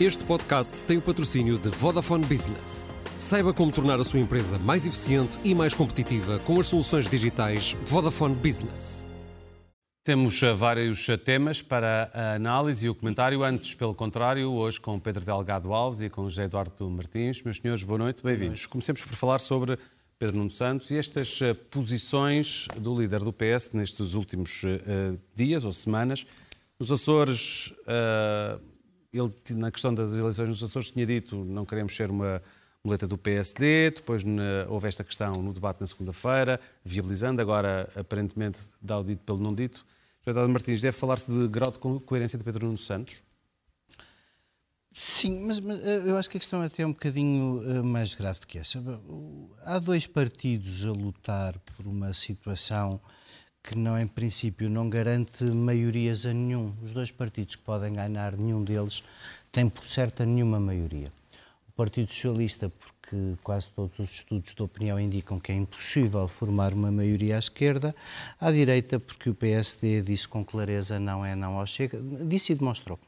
Este podcast tem o patrocínio de Vodafone Business. Saiba como tornar a sua empresa mais eficiente e mais competitiva com as soluções digitais Vodafone Business. Temos eh, vários eh, temas para a análise e o comentário. Antes, pelo contrário, hoje com Pedro Delgado Alves e com José Eduardo Martins. Meus senhores, boa noite, bem-vindos. Comecemos por falar sobre Pedro Nuno Santos e estas eh, posições do líder do PS nestes últimos dias ou semanas. Nos Açores, uh, ele, na questão das eleições nos Açores, tinha dito não queremos ser uma muleta do PSD, depois na, houve esta questão no debate na segunda-feira, viabilizando, agora aparentemente dá o dito pelo não dito. José Eduardo Martins, deve falar-se de grau de coerência de Pedro Nuno Santos? Sim, mas, mas, eh, eu acho que a questão é até um bocadinho uh, mais grave do que essa. Há dois partidos a lutar por uma situação que não, em princípio, não garante maiorias a nenhum. Os dois partidos que podem ganhar, nenhum deles tem, por certa, nenhuma maioria. O Partido Socialista, porque quase todos os estudos de opinião indicam que é impossível formar uma maioria à esquerda, à direita, porque o PSD disse com clareza não é não ao Chega, disse e demonstrou.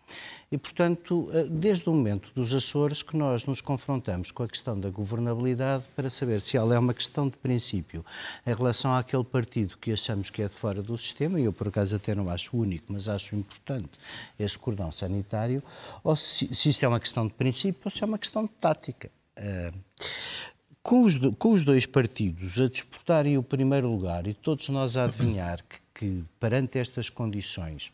E, portanto, eh, desde o momento dos Açores que nós nos confrontamos com a questão da governabilidade para saber se ela é uma questão de princípio em relação àquele partido que achamos que é de fora do sistema, e eu por acaso até não acho único, mas acho importante esse cordão sanitário, ou se, se isto é uma questão de princípio ou se é uma questão de tática. Uh, com os, com os, dois partidos a disputarem o primeiro lugar e todos nós a adivinhar que, que perante estas condições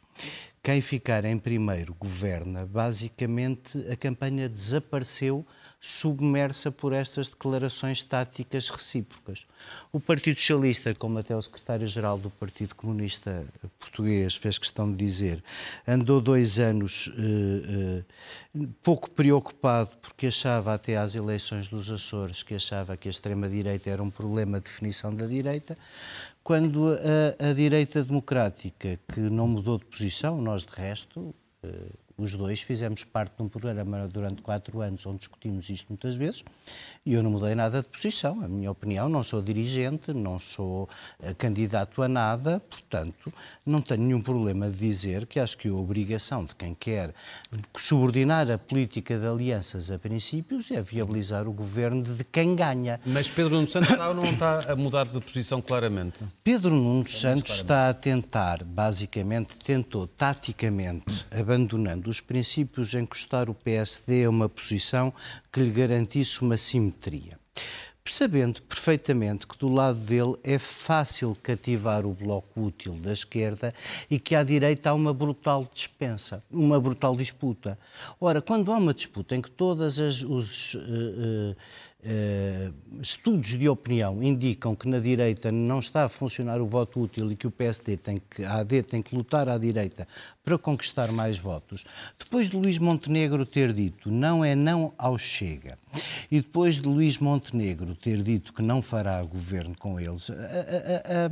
quem ficar em primeiro governa. Basicamente, a campanha desapareceu submersa por estas declarações táticas recíprocas. O Partido Socialista, como até o secretário-geral do Partido Comunista Português fez questão de dizer, andou dois anos eh, eh, pouco preocupado porque achava até às eleições dos Açores que achava que a extrema-direita era um problema de definição da direita quando a, a, direita democrática, que não mudou de posição, nós de resto, eh, os dois fizemos parte de um programa durante quatro anos onde discutimos isto muitas vezes e eu não mudei nada de posição. A minha opinião, não sou dirigente, não sou uh, candidato a nada, portanto, não tenho nenhum problema de dizer que acho que a obrigação de quem quer subordinar a política de alianças a princípios é viabilizar o governo de quem ganha. Mas Pedro Nuno Santos está ou não está a mudar de posição claramente? Pedro Nuno Santos está a tentar, basicamente, tentou taticamente, abandonando dos princípios encostar o PSD a uma posição que lhe garantisse uma simetria. Percebendo perfeitamente que do lado dele é fácil cativar o bloco útil da esquerda e que à direita há uma brutal dispensa, uma brutal disputa. Ora, quando há uma disputa em que todas as os, uh, Uh, estudos de opinião indicam que na direita não está a funcionar o voto útil e que o PSD tem que, a AD tem que lutar à direita para conquistar mais votos. Depois de Luís Montenegro ter dito não é não ao Chega e depois de Luís Montenegro ter dito que não fará governo com eles, a,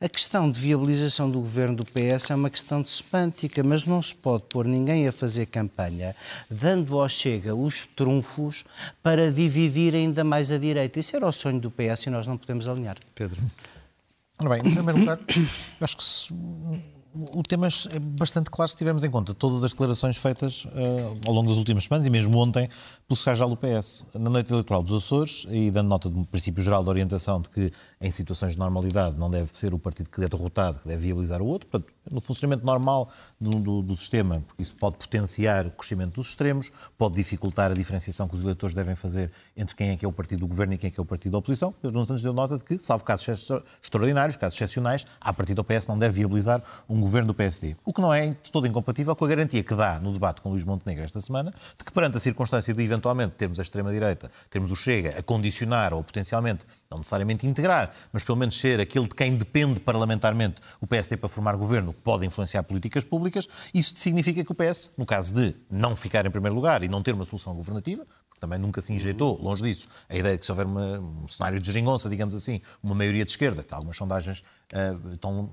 a questão de viabilização do governo do PS é uma questão de semântica, mas não se pode pôr ninguém a fazer campanha dando ao Chega os trunfos para dividir ainda mais a direita. Isso era o sonho do PS e nós não podemos alinhar. Pedro. Ora bem, em primeiro lugar, acho que se o tema é bastante claro se tivermos em conta todas as declarações feitas uh, ao longo das últimas semanas e mesmo ontem pelo secretário-geral do PS. Na noite eleitoral dos Açores, e dando nota de um princípio geral de orientação de que em situações de normalidade não deve ser o partido que é derrotado que deve viabilizar o outro, portanto, no funcionamento normal do, do, do, sistema, porque isso pode potenciar o crescimento dos extremos, pode dificultar a diferenciação que os eleitores devem fazer entre quem é que é o partido do governo e quem é que é o partido da oposição. Pedro Santos deu nota de que, salvo casos extraordinários, casos excepcionais, a partir do PS não deve viabilizar um governo do PSD. O que não é de todo incompatível com a garantia que dá no debate com Luís Montenegro esta semana, de que perante a circunstância de eventualmente termos a extrema-direita, termos o Chega a condicionar ou potencialmente, não necessariamente integrar, mas pelo menos ser aquele de quem depende parlamentarmente o PSD para formar governo, pode influenciar políticas públicas, isso significa que o PS, no caso de não ficar em primeiro lugar e não ter uma solução governativa, porque também nunca se injetou, longe disso, a ideia de que se houver uma, um cenário de geringonça, digamos assim, uma maioria de esquerda, que algumas sondagens uh, estão,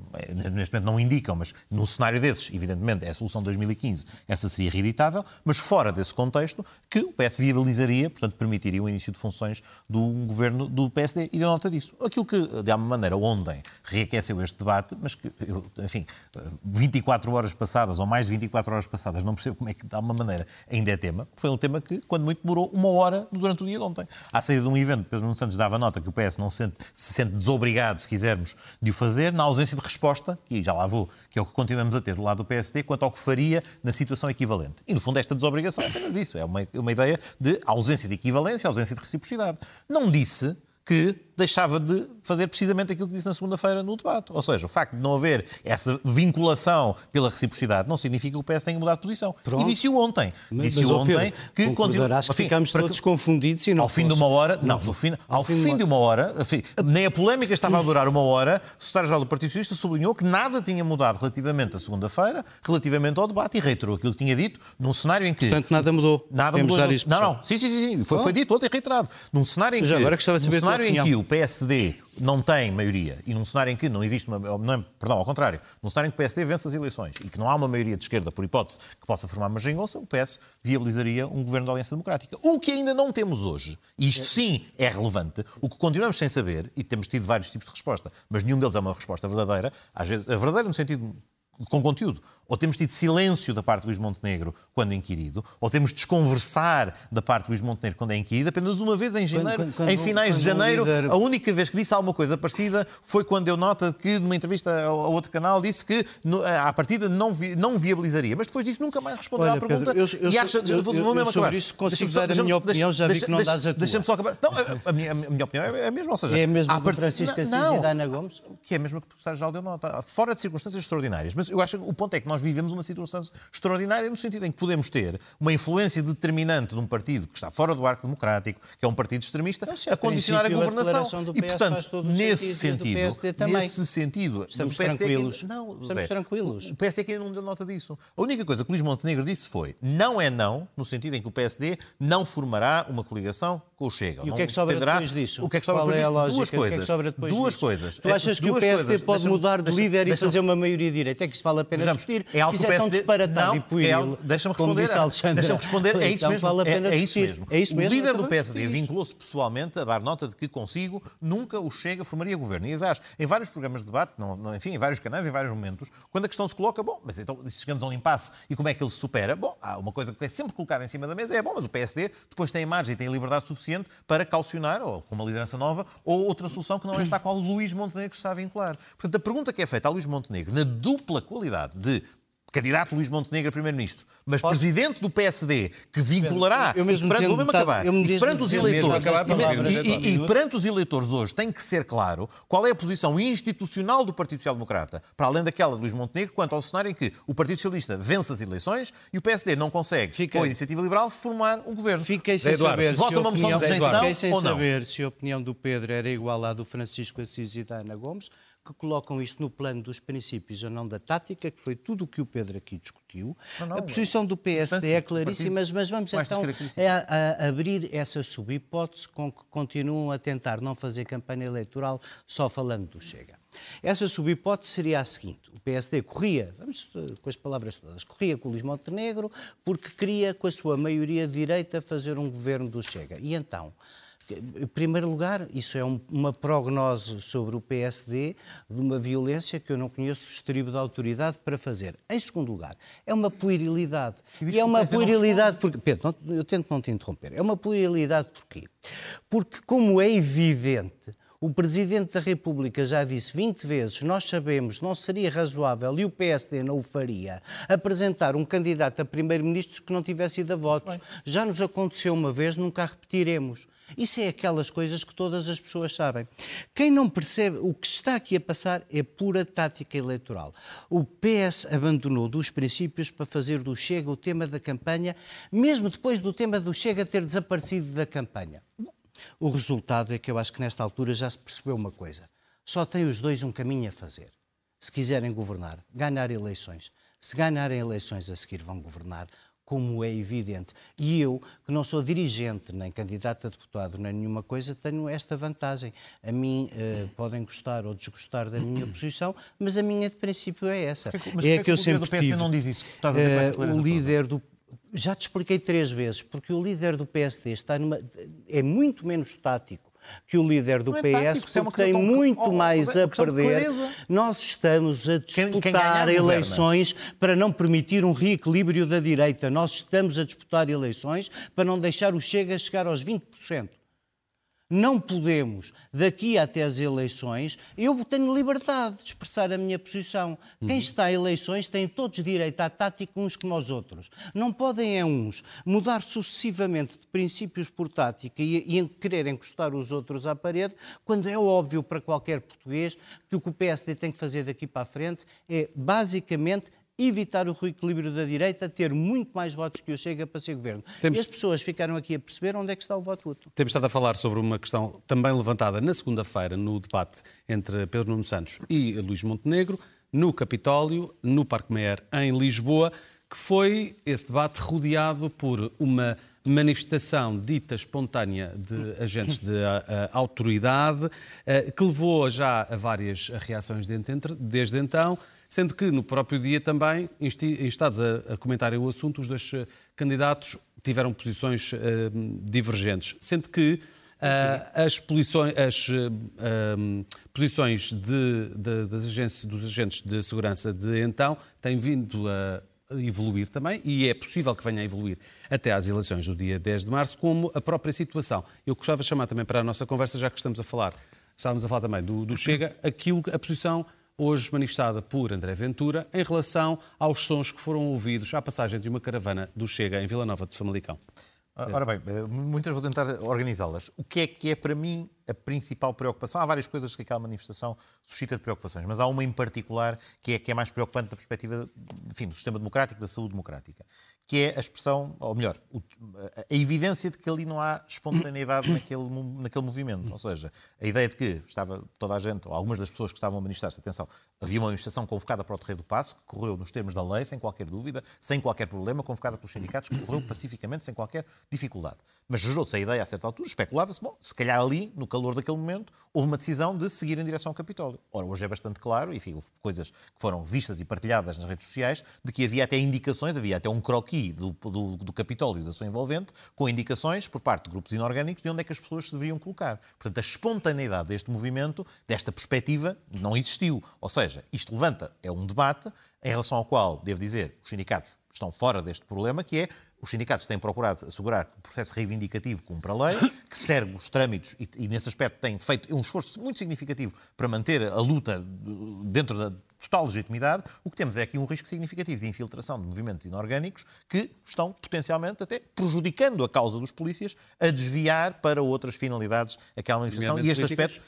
neste momento não indicam, mas no cenário desses, evidentemente, é a solução de 2015, essa seria reeditável, mas fora desse contexto, que o PS viabilizaria, portanto, permitiria o início de funções do governo do PSD e deu nota disso. Aquilo que, de alguma maneira, ontem reaqueceu este debate, mas que, enfim, 24 horas passadas, ou mais de 24 horas passadas, não percebo como é que, de alguma maneira, ainda é tema, foi um tema que, quando muito, demorou uma hora durante o dia de ontem. À saída de um evento, Pedro Nuno Santos dava nota que o PS não se sente, se sente desobrigado, se quisermos, de o fazer, na ausência de resposta, e já lá vou, que é o que continuamos a ter do lado do PSD, quanto ao que faria na situação equivalente. E, no fundo, esta desobrigação é apenas isso, é uma, uma ideia de ausência de equivalência, ausência de reciprocidade. Não disse que deixava de fazer precisamente aquilo que disse na segunda-feira no debate. Ou seja, o facto de não haver essa vinculação pela reciprocidade não significa que o PS tenha mudado de posição. Pronto. E disse-o ontem. Disse-o ontem que continua. Acho que ficamos todos confundidos e não Ao fim de uma hora, não, não fim, ao, ao fim, fim de uma hora, enfim, nem a polémica estava a durar uma hora, o secretário-geral do Partido Socialista sublinhou que nada tinha mudado relativamente à segunda-feira, relativamente ao debate e reiterou aquilo que tinha dito num cenário em que... Portanto, nada mudou. Nada mudou. Dar isso, não, não. Sim, sim, sim. Foi, foi dito ontem reiterado. Num cenário em que... agora gostava de saber cenário em que o PSD não tem maioria e num cenário em que não existe uma. Não, perdão, ao contrário, num cenário em que o PSD vence as eleições e que não há uma maioria de esquerda, por hipótese, que possa formar uma geringonça, o PS viabilizaria um governo da Aliança Democrática. O que ainda não temos hoje, e isto sim é relevante, o que continuamos sem saber, e temos tido vários tipos de resposta, mas nenhum deles é uma resposta verdadeira, às vezes, a verdadeira no sentido com conteúdo. Ou temos tido silêncio da parte de Luís Montenegro quando inquirido, ou temos desconversar da parte de Luís Montenegro quando é inquirido. Apenas uma vez em janeiro, quando, quando, em finais de janeiro, líder... a única vez que disse alguma coisa parecida foi quando deu nota que, numa entrevista a outro canal, disse que à partida não, vi, não viabilizaria. Mas depois disso nunca mais respondeu Olha, à pergunta. Pedro, eu, eu, e acha, eu, eu, eu, eu sobre isso consigo dar a minha opinião, já vi que não dás a tua. Deixa-me só acabar. Não, a, minha, a minha opinião é a mesma, ou seja... É a mesma do Francisco Assis e da Ana Gomes? Que é a mesma que o Secretário-Geral deu nota. Fora de circunstâncias extraordinárias. Mas eu acho que o ponto é que nós vivemos uma situação extraordinária no sentido em que podemos ter uma influência determinante de um partido que está fora do arco democrático, que é um partido extremista, então, a condicionar a governação. A e, portanto, nesse sentido, nesse sentido, estamos tranquilos. Que, não, estamos Zé, tranquilos. O PSD ainda não deu nota disso. A única coisa que Luís Montenegro disse foi não é não, no sentido em que o PSD não formará uma coligação com o Chega. E o que é que sobra depois disso? O que é que sobra Qual depois é a? Duas coisas. O é sobra depois Duas disso? coisas. Tu achas que o PSD pode mudar de líder e fazer uma maioria direita? É que isso vale a pena discutir. É algo isso é tão disparatado não, e é, Deixa-me responder. Deixa-me responder. É isso mesmo. Vale é, é, isso mesmo. É isso mesmo. O líder do PSD vinculou-se pessoalmente a dar nota de que consigo nunca o Chega formaria governo. E, aliás, em vários programas de debate, não, não, enfim, em vários canais, em vários momentos, quando a questão se coloca, bom, mas então se chegamos a um impasse e como é que ele se supera? Bom, há uma coisa que é sempre colocada em cima da mesa, é bom, mas o PSD depois tem margem e tem liberdade suficiente para calcionar, ou com uma liderança nova, ou outra solução que não é esta a qual Luís Montenegro está a vincular. Portanto, a pergunta que é feita a Luís Montenegro, na dupla qualidade de candidato Luís Montenegro a Primeiro-Ministro, mas Posso? presidente do PSD, que vinculará, eu mesmo perante, vou mesmo acabar, e perante os eleitores, e, e, e perante os eleitores hoje tem que ser claro qual é a posição institucional do Partido Social Democrata, para além daquela de Luís Montenegro, quanto ao cenário em que o Partido Socialista vence as eleições e o PSD não consegue, Fiquei. com a Iniciativa Liberal, formar um governo. Fiquei sem saber, Vota uma moção de rejeição Fiquei sem saber se a opinião do Pedro era igual à do Francisco Assis e da Ana Gomes, que colocam isto no plano dos princípios ou não da tática, que foi tudo o que o Pedro aqui discutiu. Não, não, a posição do PSD é claríssima, mas, mas vamos então a, a abrir essa subhipótese com que continuam a tentar não fazer campanha eleitoral só falando do Chega. Essa subhipótese seria a seguinte: o PSD corria, vamos com as palavras todas, corria com o Luís Montenegro porque queria, com a sua maioria de direita, fazer um governo do Chega. E então em primeiro lugar, isso é um, uma prognose sobre o PSD de uma violência que eu não conheço o estribo da autoridade para fazer. Em segundo lugar, é uma puerilidade. Existe e é uma puerilidade porque. Pedro, eu tento não te interromper. É uma puerilidade porquê? Porque, como é evidente, o Presidente da República já disse 20 vezes, nós sabemos, não seria razoável, e o PSD não o faria, apresentar um candidato a Primeiro-Ministro que não tivesse ido a votos. Bem. Já nos aconteceu uma vez, nunca a repetiremos. Isso é aquelas coisas que todas as pessoas sabem. Quem não percebe o que está aqui a passar é pura tática eleitoral. O PS abandonou dos princípios para fazer do Chega o tema da campanha, mesmo depois do tema do Chega ter desaparecido da campanha. O resultado é que eu acho que nesta altura já se percebeu uma coisa. Só têm os dois um caminho a fazer. Se quiserem governar, ganhar eleições. Se ganharem eleições a seguir, vão governar como é evidente. E eu, que não sou dirigente, nem candidato a deputado, nem nenhuma coisa, tenho esta vantagem. A mim uh, podem gostar ou desgostar da minha posição, mas a minha de princípio é essa. Mas é que, que eu sempre do PS tive. não diz isso? Uh, o líder do já te expliquei três vezes, porque o líder do PSD está numa, é muito menos tático que o líder do PS é tático, porque é tem muito oh, mais a perder. Nós estamos a disputar quem, quem eleições governa. para não permitir um reequilíbrio da direita. Nós estamos a disputar eleições para não deixar o Chega chegar aos 20%. Não podemos, daqui até as eleições, eu tenho liberdade de expressar a minha posição. Uhum. Quem está a eleições tem todos direito à tática uns como os outros. Não podem é uns mudar sucessivamente de princípios por tática e, e querer encostar os outros à parede, quando é óbvio para qualquer português que o que o PSD tem que fazer daqui para a frente é basicamente evitar o reequilíbrio da direita, ter muito mais votos que o Chega para ser governo. Temos... E as pessoas ficaram aqui a perceber onde é que está o voto útil. Temos estado a falar sobre uma questão também levantada na segunda-feira no debate entre Pedro Nuno Santos e Luís Montenegro, no Capitólio, no Parque Meyer, em Lisboa, que foi esse debate rodeado por uma manifestação dita espontânea de agentes de a, a, autoridade, a, que levou já a várias reações desde então sendo que no próprio dia também, instados a, a comentarem o assunto, os dois eh, candidatos tiveram posições uh, divergentes, sendo que uh, as, posições, as uh, posições de, de, das agências, dos agentes de segurança de então têm vindo a evoluir também, e é possível que venha a evoluir até às eleições do dia 10 de março, como a própria situação. Eu gostava de chamar também para a nossa conversa, já que estamos a falar, estávamos a falar também do, do Chega, aquilo, a posição hoje manifestada por André Ventura, em relação aos sons que foram ouvidos à passagem de uma caravana do Chega em Vila Nova de Famalicão. Ora bem, eh, muitas vou tentar organizá-las. O que é que é para mim a principal preocupação? Há várias coisas que aquela manifestação suscita de preocupações, mas há uma em particular que é, que é mais preocupante da perspectiva enfim, do sistema democrático, da saúde democrática, que é a expressão, ou melhor, a evidência de que ali não há espontaneidade naquele, naquele movimento. Ou seja, a ideia de que estava toda a gente, ou algumas das pessoas que estavam a manifestar-se, atenção, havia uma manifestação convocada para o Terreiro do Passo, que correu nos termos da lei, sem qualquer dúvida, sem qualquer problema, convocada pelos sindicatos, que correu pacificamente, sem qualquer dificuldade. Mas gerou-se a ideia, a certa altura, especulava-se, bom, se calhar ali, no calor daquele momento, houve uma decisão de seguir em direção ao Capitólio. Ora, hoje é bastante claro, enfim, houve coisas que foram vistas e partilhadas nas redes sociais, de que havia até indicações, havia até um croquis do, do, do Capitólio da sua envolvente, com indicações por parte de grupos inorgânicos de onde é que as pessoas se deveriam colocar. Portanto, a espontaneidade deste movimento, desta perspectiva, não existiu. Ou seja, isto levanta, é um debate em relação ao qual, devo dizer, os sindicatos estão fora deste problema, que é os sindicatos têm procurado assegurar que o processo reivindicativo cumpra a lei, que serve os trâmites e, e, nesse aspecto, têm feito um esforço muito significativo para manter a luta dentro da total legitimidade, o que temos é aqui um risco significativo de infiltração de movimentos inorgânicos que estão potencialmente até prejudicando a causa dos polícias a desviar para outras finalidades aquela manifestação. E este aspecto,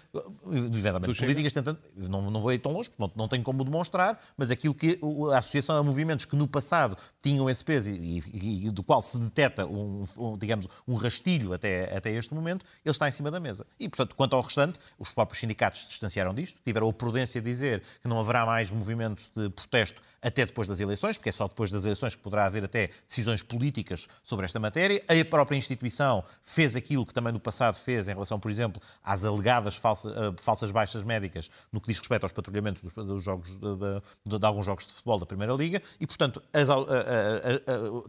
evidentemente, políticas tentando, não, não vou ir tão longe, não, não tenho como demonstrar, mas aquilo que a associação a movimentos que no passado tinham esse peso e, e, e do qual se detecta um, um, digamos, um rastilho até, até este momento, ele está em cima da mesa. E, portanto, quanto ao restante, os próprios sindicatos se distanciaram disto, tiveram a prudência de dizer que não haverá mais mais movimentos de protesto até depois das eleições, porque é só depois das eleições que poderá haver até decisões políticas sobre esta matéria. A própria instituição fez aquilo que também no passado fez em relação, por exemplo, às alegadas falsas, uh, falsas baixas médicas no que diz respeito aos patrulhamentos dos, dos jogos de, de, de, alguns jogos de futebol da Primeira Liga e, portanto, as,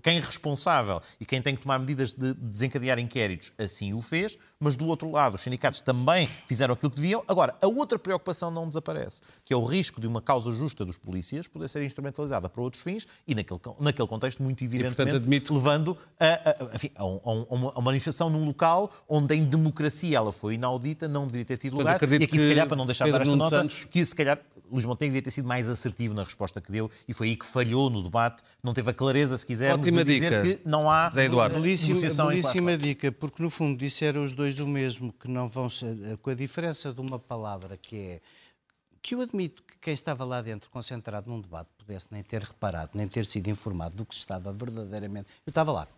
quem é responsável e quem tem que tomar medidas de desencadear inquéritos assim o fez, mas do outro lado os sindicatos também fizeram aquilo que deviam. Agora, a outra preocupação não desaparece, que é o risco de uma causa justa dos polícias poder ser instrumentalizada para outros fins e, naquele, naquele contexto, muito evidentemente, e, portanto, admito... levando a, a, enfim, a, um, a, uma manifestação num local onde em democracia ela foi inaudita, não deveria ter tido lugar. E aqui, se calhar, para não deixar de dar esta nota, Santos... que se calhar Luís Montenegro devia ter sido mais assertivo na resposta que deu e foi aí que falhou no debate, não teve a clareza, se quisermos, Ótima de dizer dica. que não há Zé Eduardo. Belíssima, belíssima dica, porque no fundo disseram os dois o mesmo, que não vão ser, com a diferença de uma palavra que é que eu admito que quem estava lá dentro concentrado num debate pudesse nem ter reparado, nem ter sido informado do que estava verdadeiramente. Eu estava lá.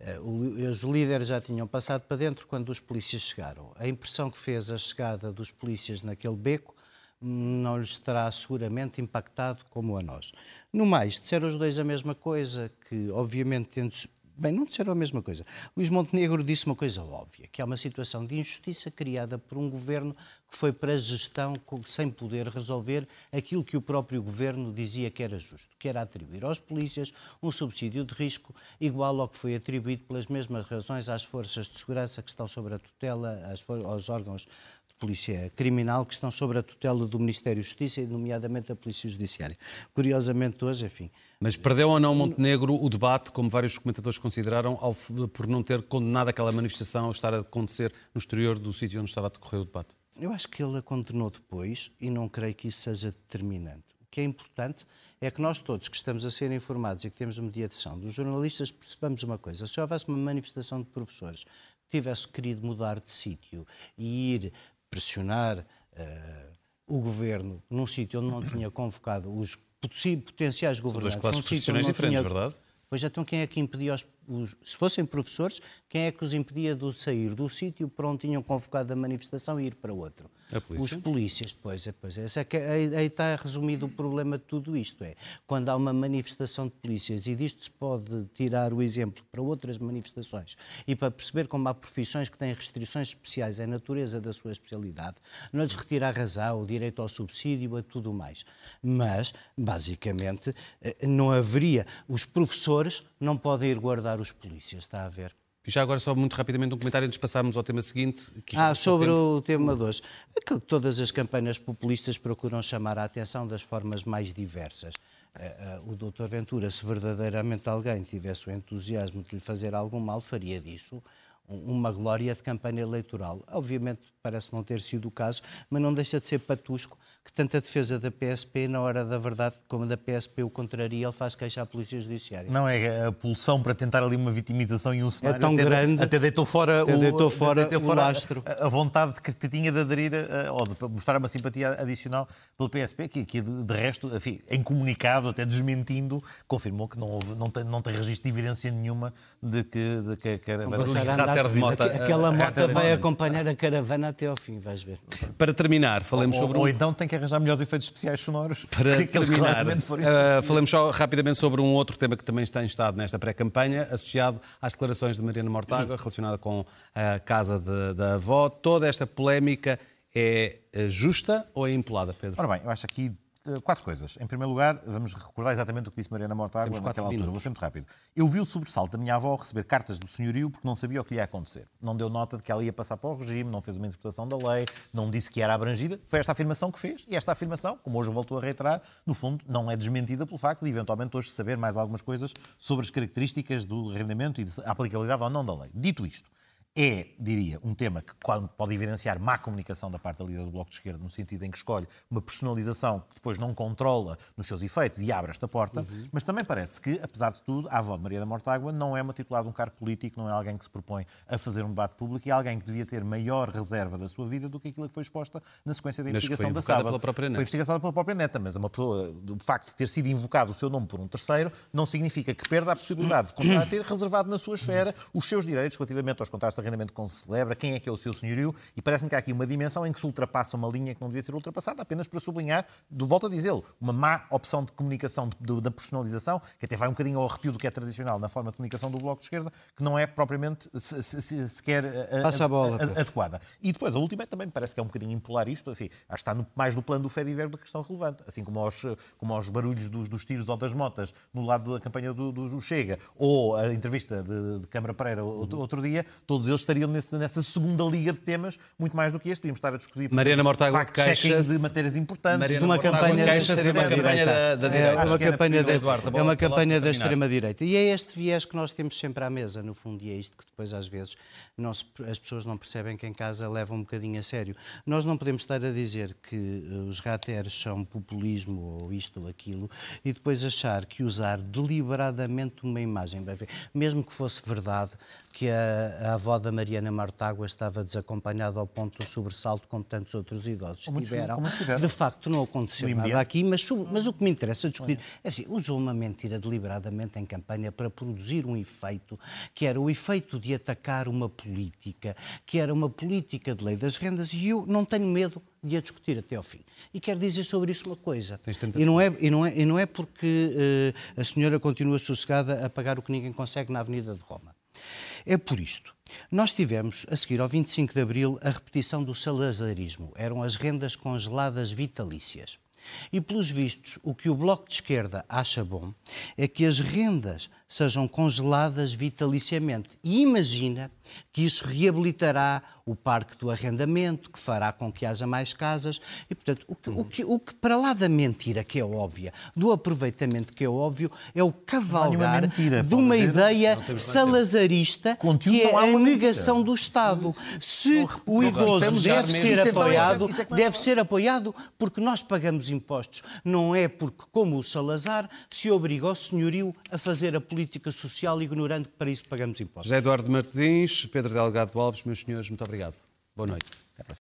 Uh, os líderes já tinham passado para dentro quando os polícias chegaram. A impressão que fez a chegada dos polícias naquele beco não lhes terá seguramente impactado como a nós. No mais, disseram os dois a mesma coisa, que obviamente Bem, não disseram a mesma coisa. Luís Montenegro disse uma coisa óbvia, que há uma situação de injustiça criada por um governo que foi para a gestão sem poder resolver aquilo que o próprio governo dizia que era justo, que era atribuir aos polícias um subsídio de risco igual ao que foi atribuído pelas mesmas razões às forças de segurança que estão sob a tutela, aos órgãos polícia criminal que estão sob a tutela do Ministério da Justiça e, nomeadamente, a Polícia Judiciária. Curiosamente, hoje, enfim. Mas perdeu ou não Montenegro o debate, como vários comentadores consideraram, ao, por não ter condenado aquela manifestação ao estar a acontecer no exterior do sítio onde estava a decorrer o debate? Eu acho que ele a condenou depois e não creio que isso seja determinante. O que é importante é que nós todos que estamos a ser informados e que temos mediação dos jornalistas percebamos uma coisa. Se houvesse uma manifestação de professores que tivesse querido mudar de sítio e ir pressionar uh, o governo num sítio onde não tinha convocado os potenciais governantes. São duas classes profissionais diferentes, tinha... verdade? Pois então quem é que impedia os, os, se fossem professores, quem é que os impedia de sair do sítio para onde tinham convocado a manifestação e ir para outro? Os polícias, pois é, pois é. é que, aí, aí, está resumido o problema de tudo isto. É quando há uma manifestação de polícias, e disto se pode tirar o exemplo para outras manifestações, e para perceber como há profissões que têm restrições especiais à natureza da sua especialidade, não lhes retira a razão, o direito ao subsídio, a tudo mais. Mas, basicamente, eh, não haveria. Os professores não podem ir guardar os polícias, está a ver? E já agora, só muito rapidamente, um comentário antes de passarmos ao tema seguinte. ah, sobre o tema 2. É todas as campanhas populistas procuram chamar a atenção das formas mais diversas. Eh, eh, o Dr. Ventura, se verdadeiramente alguém tivesse o entusiasmo de lhe fazer algum mal, faria disso uma glória de campanha eleitoral. Obviamente parece não ter sido o caso, mas não deixa de ser patusco que tanto a defesa da PSP, na hora da verdade, como a da PSP o contraria, ele faz queixa à Polícia Judiciária. Não, é a pulsão para tentar ali uma vitimização e um cenário. É tão até grande. De, até deitou fora, até o, deitou fora, deitou fora o. A, a, vontade que tinha de aderir, a, ou de mostrar uma simpatia adicional pelo PSP, que, que de, de resto, enfim, em comunicado, até desmentindo, confirmou que não, houve, não, tem, não tem registro de evidência nenhuma de que, de que a caravana... Aquela moto vai acompanhar a caravana até ao fim, vais ver. Para terminar, falemos ou, sobre... Ou então tem que arranjar melhores efeitos especiais sonoros. Para terminar, uh, falemos só rapidamente sobre um outro tema que também está instado nesta pré-campanha, associado às declarações de Mariana Mortágua, relacionada com a casa de, da avó. Toda esta polémica é eh, justa ou é impolada, Pedro? Ora bem, eu acho aqui eh, quatro coisas. Em primeiro lugar, vamos recordar exatamente o que disse Mariana Mortágua naquela altura. Vou ser muito rápido. Eu vi o sobressalto da minha avó receber cartas do senhorio porque não sabia o que lhe ia acontecer. Não deu nota de que ela ia passar para o regime, não fez uma interpretação da lei, não disse que era abrangida. Foi esta afirmação que fez e esta afirmação, como hoje voltou a reiterar, no fundo não é desmentida pelo facto de eventualmente hoje saber mais algumas coisas sobre as características do rendimento e da aplicabilidade ou não da lei. Dito isto, é, diria, um tema que pode evidenciar má comunicação da parte da líder do Bloco de Esquerda, no sentido em que escolhe uma personalização que depois não controla nos seus efeitos e abre esta porta, uhum. mas também parece que, apesar de tudo, a avó de Maria da Mortágua não é uma titular de um cargo político, não é alguém que se propõe a fazer um debate público e é alguém que devia ter maior reserva da sua vida do que aquilo que foi exposta na sequência da investigação da sábado. Pela própria neta. Foi investigada pela própria neta, mas uma pessoa, o facto de ter sido invocado o seu nome por um terceiro, não significa que perda a possibilidade de continuar a ter reservado na sua esfera os seus direitos relativamente aos contratos arrendamento com celebra celebra, quem é que é o seu senhorio, e parece-me que há aqui uma dimensão em que se ultrapassa uma linha que não devia ser ultrapassada, apenas para sublinhar, de volta a dizê-lo, uma má opção de comunicação, de, de, da personalização, que até vai um bocadinho ao arrepio do que é tradicional na forma de comunicação do Bloco de Esquerda, que não é propriamente se, se, se, sequer a, a, a, bola, adequada. E depois, a última, também me parece que é um bocadinho impolar isto, enfim, acho que está no, mais no plano do Fediver do que questão relevante, assim como aos, como aos barulhos dos, dos tiros ou das motas no lado da campanha do, do, do Chega, ou a entrevista de, de Câmara Pereira outro, outro dia, todos eles estariam nesse, nessa segunda liga de temas, muito mais do que este. Podíamos estar a discutir Mariana Mortágua queixa de matérias importantes. Mariana de uma campanha de, uma campanha da, da direita. É uma campanha, da, é uma campanha da extrema-direita. E é este viés que nós temos sempre à mesa, no fundo, e é isto que depois, às vezes, não se, as pessoas não percebem que em casa levam um bocadinho a sério. Nós não podemos estar a dizer que uh, os rateros são populismo ou isto ou aquilo e depois achar que usar deliberadamente uma imagem, mesmo que fosse verdade, que a, a avó da Mariana Martágua estava desacompanhada ao ponto do sobressalto, como tantos outros idosos Como tiveram. como. De facto, não aconteceu No nada imediato. aqui, mas, mas o que me interessa discutir é assim, usou uma mentira deliberadamente em campanha para produzir um efeito, que era o efeito de atacar uma política, que era uma política de lei das rendas, e eu não tenho medo de a discutir até ao fim. E quero dizer sobre isso uma coisa. E não é, e não é, e não é porque eh, a senhora continua sossegada a pagar o que ninguém consegue na Avenida de Roma. É por isto. Nós tivemos, a seguir ao 25 de Abril, a repetição do salazarismo. Eram as rendas congeladas vitalícias. E, pelos vistos, o que o Bloco de Esquerda acha bom é que as rendas sejam congeladas vitaliciamente. E imagina que isso reabilitará o parque do arrendamento, que fará com que haja mais casas. E, portanto, o que, o que, o que para lá da mentira, que é óbvia, do aproveitamento, que é óbvio, é o cavalgar mentira, de uma haver- ideia salazarista, que é a mentira. negação do Estado. Se o idoso deve ser é- apoiado, é é deve ser apoiado porque nós pagamos impostos. Não é porque, como o Salazar, se obriga ao senhorio a fazer a política social ignorando que para isso pagamos impostos. José Eduardo Martins, Pedro Delgado Alves, meus senhores, muito obrigado. Boa noite.